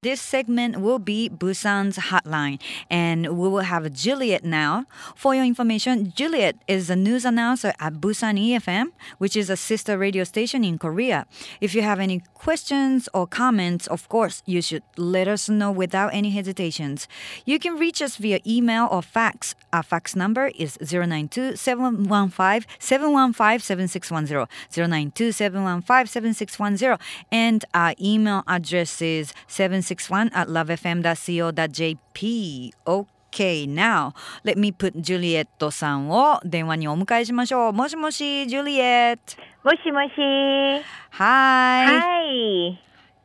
This segment will be Busan's hotline, and we will have Juliet now. For your information, Juliet is a news announcer at Busan EFM, which is a sister radio station in Korea. If you have any questions or comments, of course, you should let us know without any hesitations. You can reach us via email or fax. Our fax number is 092 715 7610. 092 715 7610. And our email address is 761 at lovefm.co.jp. Okay, now let me put Juliet さんを電話にお迎えしましょう。もしもし、Juliet。もしもし。 Hi. Hi.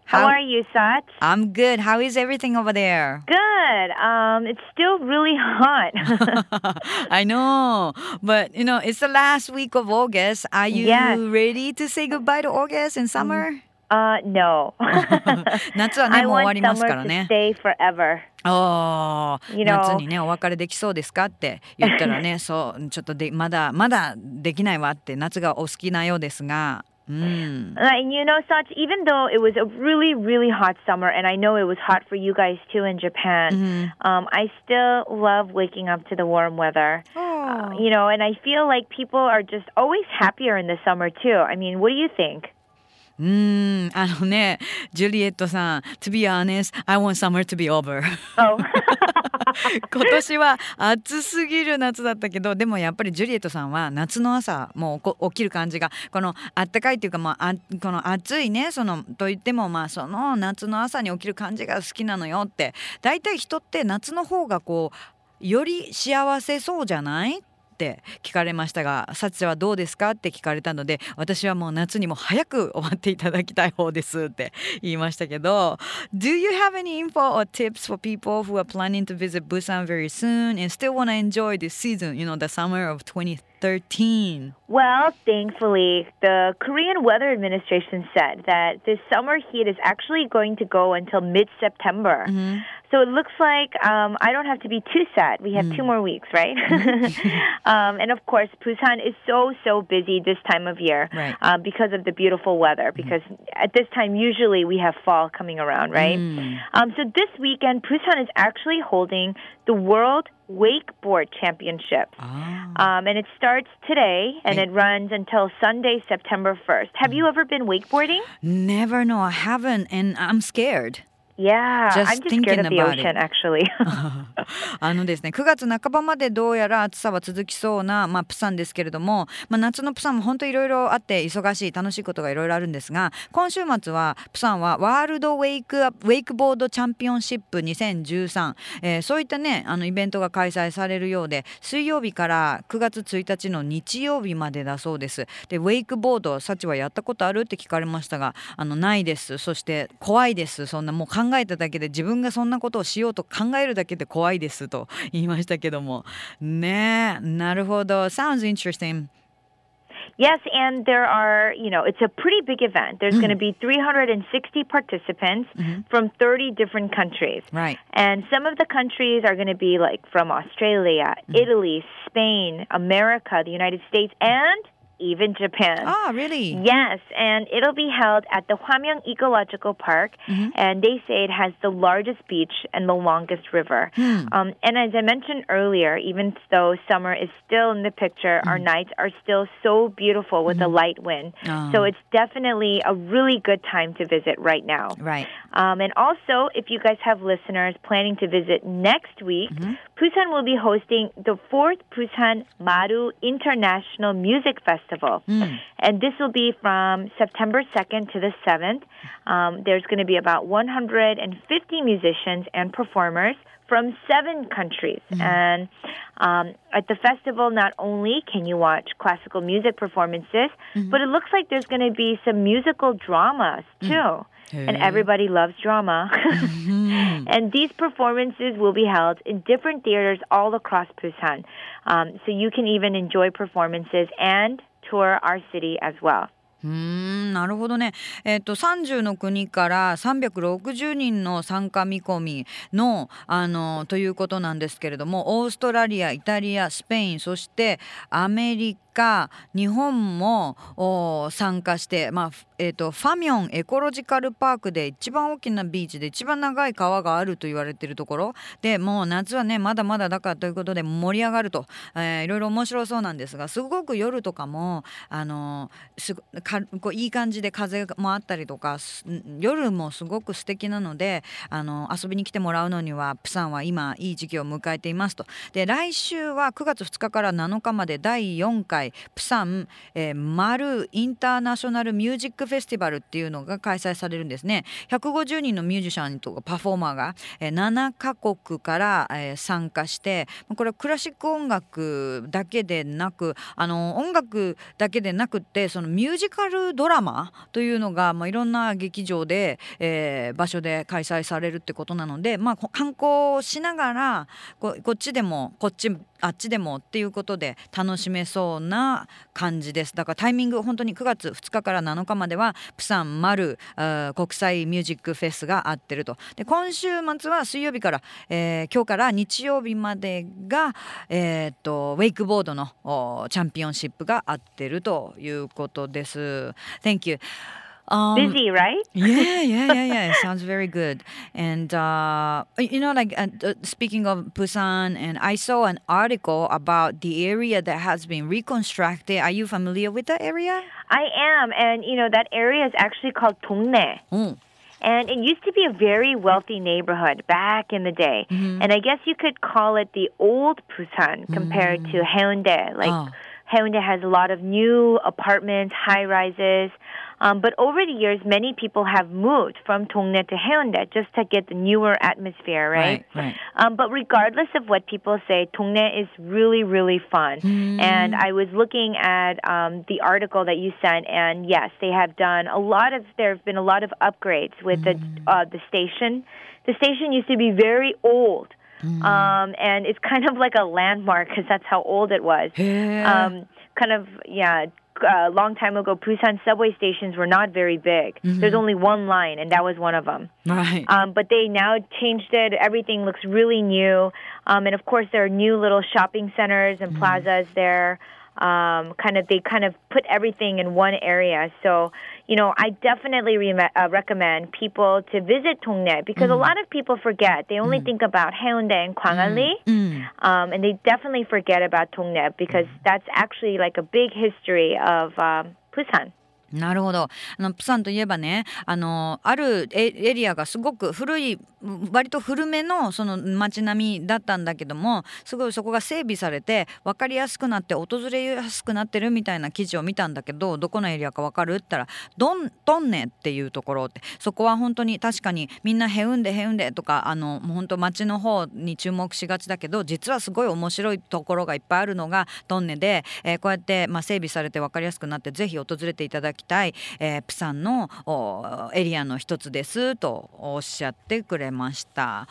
How, How- are you, Sat? I'm good. How is everything over there? Good. Um, it's still really hot. I know, but you know, it's the last week of August. Are you Yes. ready to say goodbye to August and summer? uh, no. 夏はね I もう終わ want りますから summer to ね。 stay forever. ああ、 You know- 夏にねお別れできそうですかって言ったらね、そうちょっとでまだまだできないわって夏がお好きなようですが、うん。 Uh, And you know, Sat, even though it was a really, really hot summer, and I know it was hot for you guys too in Japan, um, I still love waking up to the warm weather. Uh, you know, and I feel like people are just always happier in the summer too. I mean, what do you think? うーん、あのね、ジュリエットさん、To be honest, I want summer to be over. Oh. 今年は暑すぎる夏だったけどでもやっぱりジュリエットさんは夏の朝もうこ起きる感じがこのあったかいっていうか、まあ、あこの暑いねそのと言ってもまあその夏の朝に起きる感じが好きなのよって大体人って夏の方がこうより幸せそうじゃない？って聞かれましたが「サチはどうですか?」って聞かれたので私はもう夏にも早く終わっていただきたい方ですって言いましたけど Do you have any info or tips for people who are planning to visit Busan very soon and still want to enjoy this season, you know, the summer of 2013? Well, thankfully, the Korean Weather Administration said that this summer heat is actually going to go until mid September. So it looks like um, I don't have to be too sad. We have two more weeks, right? um, and of course, Busan is so, so busy this time of year Right. uh, because of the beautiful weather. Because at this time, usually we have fall coming around, right? Um, so this weekend, Busan is actually holding the World Wakeboard Championship. Ah. Um, and it starts today and it runs until Sunday, September 1st. Have you ever been wakeboarding? Never no, I haven't, and I'm scared. Yeah, Just I'm just thinking scared of the about it. ocean, actually. あのですね9月半ばまでどうやら暑さは続きそうな、まあ、プサンですけれども、まあ、夏のプサンも本当いろいろあって忙しい楽しいことがいろいろあるんですが今週末はプサンはワールドウェイクアウェイクボードチャンピオンシップ2013、えーそういったねあのイベントが開催されるようで水曜日から9月1日の日曜日までだそうですでウェイクボードサチはやったことあるって聞かれましたがあのないですそして怖いですそんなもう考えただけで自分がそんなことをしようと考えるだけで怖いですと言いましたけどもねえなるほど sounds interesting yes, and there are, you know, it's a pretty big event. There's going to be 360 participants from 30 different countries. right And some of the countries are going to be like from Australia, Italy, Spain, America, the United States, and even Japan. ah really Yes, and it'll be held at the Hwamyeong Ecological Park, and they say it has the largest beach and the longest river. Um, and as I mentioned earlier, even though summer is still in the picture, our nights are still so beautiful with a light wind. Ah. So it's definitely a really good time to visit right now. right Um, and also, if you guys have listeners planning to visit next week, Busan will be hosting the fourth Busan Maru International Music Festival. And this will be from September 2nd to the 7th. Um, there's going to be about 150 musicians and performers from seven countries. And um, at the festival, not only can you watch classical music performances, but it looks like there's going to be some musical dramas too. And Hey. everybody loves drama. and these performances will be held in different theaters all across Busan. Um, so you can even enjoy performances and tour our city as well. うーんなるほどね、えっと30の国から360人の参加見込みのあのということなんですけれどもオーストラリアイタリアスペインそしてアメリ 日日本も参加して、まあえーと、ファミョンエコロジカルパークで一番大きなビーチで一番長い川があると言われているところでもう夏はねまだまだだからということで盛り上がると、えー、いろいろ面白そうなんですがすごく夜とかもあのすかこういい感じで風もあったりとか夜もすごく素敵なのであの遊びに来てもらうのにはプサンは今いい時期を迎えていますと。で来週は9月2日から7日まで第4回プサン、えー、マルインターナショナルミュージックフェスティバルっていうのが開催されるんですね。150人のミュージシャンとかパフォーマーが、えー、7カ国から、えー、参加してこれクラシック音楽だけでなくあの音楽だけでなくってそのミュージカルドラマというのが、まあ、いろんな劇場で、えー、場所で開催されるってことなので、まあ、観光しながらここっちでもこっちあっちでもっていうことで楽しめそうな感じです。だからタイミング本当に9月2日から7日まではプサンマル国際ミュージックフェスがあってると。で今週末は水曜日から、えー、今日から日曜日までが、えー、っとウェイクボードのチャンピオンシップがあってるということです。Thank you Um, Busy, right? yeah, yeah, yeah, yeah. It sounds very good. And uh, you know, like uh, speaking of Busan, and I saw an article about the area that has been reconstructed. Are you familiar with that area? I am, and you know that area is actually called Dongnae. Mm. And it used to be a very wealthy neighborhood back in the day. Mm-hmm. And I guess you could call it the old Busan compared mm-hmm. to Haeundae. Like oh. Haeundae has a lot of new apartments, high rises. Um, but over the years, many people have moved from Dongnae to Haeundae just to get the newer atmosphere, right? Right. right. Um, but regardless of what people say, Dongnae is really, really fun. Mm. And I was looking at um, the article that you sent, and yes, they have done a lot of. There have been a lot of upgrades with mm. the uh, the station. The station used to be very old. Mm. Um, and it's kind of like a landmark because that's how old it was. Yeah. Um, kind of, yeah, a long time ago, Busan subway stations were not very big. Mm-hmm. There's only one line, and that was one of them. Right. Um, but they now changed it. Everything looks really new. Um, and of course, there are new little shopping centers and mm-hmm. plazas there um, kind of they kind of put everything in one area. So you know, I definitely re- uh, recommend people to visit Dongnae because mm. a lot of people forget. They only mm. think about Haeundae and Gwangalli, mm. mm. um, and they definitely forget about Dongnae because mm. that's actually like a big history of um, Busan. なるほど。あのプサンといえばねあのあるエリアがすごく古い割と古めのその街並みだったんだけどもすごいそこが整備されて分かりやすくなって訪れやすくなってるみたいな記事を見たんだけどどこのエリアか分かるって言ったらドントンネっていうところってそこは本当に確かにみんなへうんでへうんでとかあのもう本当街の方に注目しがちだけど実はすごい面白いところがいっぱいあるのがトンネで、えー、こうやって、まあ、整備されて分かりやすくなってぜひ訪れていただききたい、えー、プサンのエリアの一つですとおっしゃってくれました。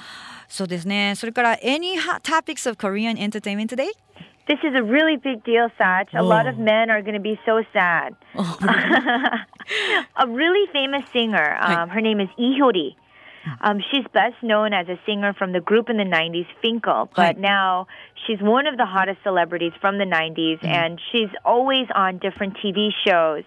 そうですね。それから hot topics of Korean entertainment today? This is a really big deal, Sach. A lot of oh. men are going to be so sad. Oh. A really famous singer, um, her name is Lee hmm. Um, she's best known as a singer from the group in the 90s, Fin.K.L, but now she's one of the hottest celebrities from the 90s, hmm. and she's always on different TV shows.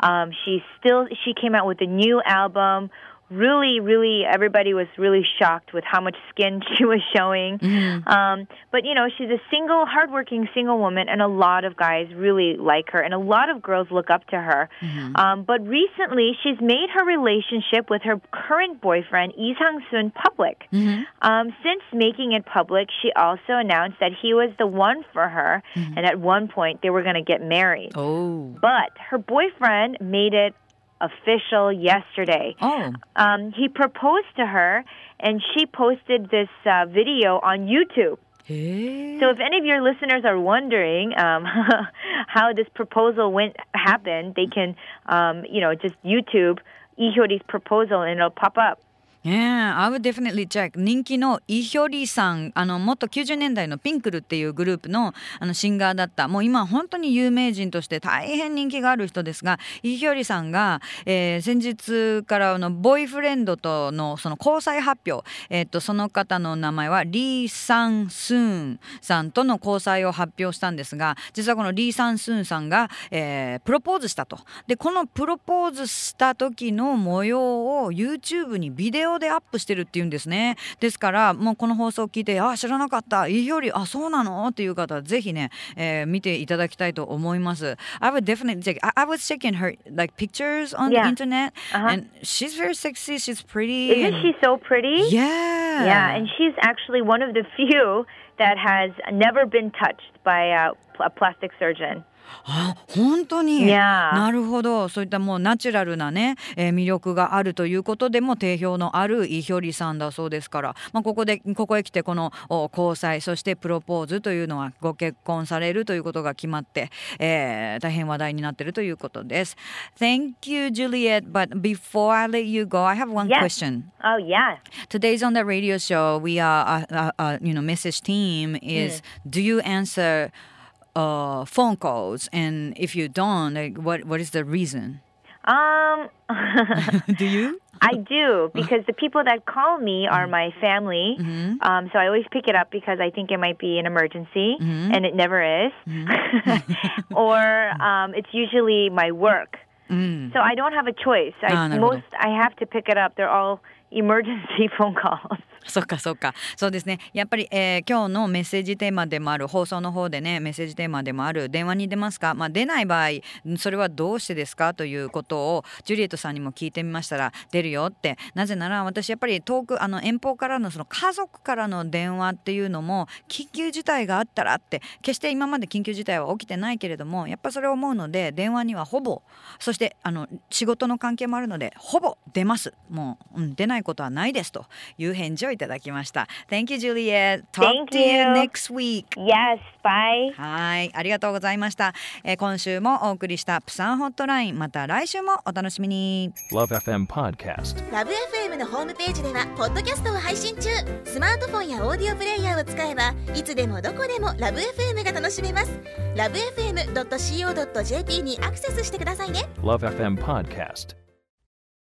Um, she still she came out with a new album really, really, everybody was really shocked with how much skin she was showing. Mm-hmm. Um, but you know, she's a single, hardworking single woman, and a lot of guys really like her, and a lot of girls look up to her. Mm-hmm. Um, but recently, she's made her relationship with her current boyfriend Lee Sang Soon public. Mm-hmm. Um, since making it public, she also announced that he was the one for her, mm-hmm. and at one point they were going to get married. Oh, but her boyfriend made it official yesterday. Oh. Um, he proposed to her, and she posted this uh, video on YouTube. Hey. So if any of your listeners are wondering um, how this proposal went happened, they can, um, you know, just YouTube Lee Hyori's proposal, and it'll pop up. Yeah, I would definitely check. 人気のイヒョリさん、あの元90年代のピンクルっていうグループのあのシンガーだった。もう今本当に有名人として大変人気がある人ですが、イヒョリさんが、えー、先日からのボーイフレンドとのその交際発表、えっ、ー、とその方の名前はリー・サン・スーンさんとの交際を発表したんですが、実はこのリー・サン・スーンさんが、えー、プロポーズしたと。でこのプロポーズした時の模様を YouTube にビデオでアップしてるっていうんですねですからもうこの放送を聞いてあ知らなかったいいよりあそうなのっていう方はぜひね、えー、見ていただきたいと思います I would definitely check I, I was checking her like pictures on yeah. the internet uh-huh. and she's very sexy she's pretty isn't and, she so pretty yeah yeah and she's actually one of the few that has never been touched by a, a plastic surgeon あ本当に、なるほどそういったもうナチュラルなね、えー、魅力があるということでも定評のあるイヒョリさんだそうですから、まあ、ここでここへ来てこの交際そしてプロポーズというのはご結婚されるということが決まって、えー、大変話題になっているということです。Thank you, Juliet. But before I let you go, I have one yes. question. Oh, yeah. Today's on the radio show. We are, a, a, a you know, message team is, mm. do you answer uh, phone calls? And if you don't, like, what what is the reason? Um, do you? I do because the people that call me are my family. Mm-hmm. Um, so I always pick it up because I think it might be an emergency, mm-hmm. and it never is. Mm-hmm. or um, it's usually my work. Mm. So I don't have a choice. I, ah, most I have to pick it up. They're all emergency phone calls. そっかそっか。そうですね。やっぱり、えー、今日のメッセージテーマでもある放送の方でねメッセージテーマでもある電話に出ますか、まあ、出ない場合それはどうしてですか？ということをジュリエットさんにも聞いてみましたら出るよって。なぜなら私やっぱり遠くあの遠方からのその家族からの電話っていうのも緊急事態があったらって。決して今まで緊急事態は起きてないけれどもやっぱそれを思うので電話にはほぼそしてあの仕事の関係もあるのでほぼ出ます。もう、うん、出ないことはないですという返事をいただきました。Thank you, Juliet. Talk to you. next week. Yes, bye. はい、ありがとうございました。えー、今週もお送りしたプサンホットライン、また来週もお楽しみに。LoveFM Podcast。LoveFM のホームページではポッドキャストを配信中。スマートフォンやオーディオプレイヤーを使えばいつでもどこでも LoveFM が楽しめます。LoveFM.co.jp にアクセスしてくださいね。LoveFM Podcast。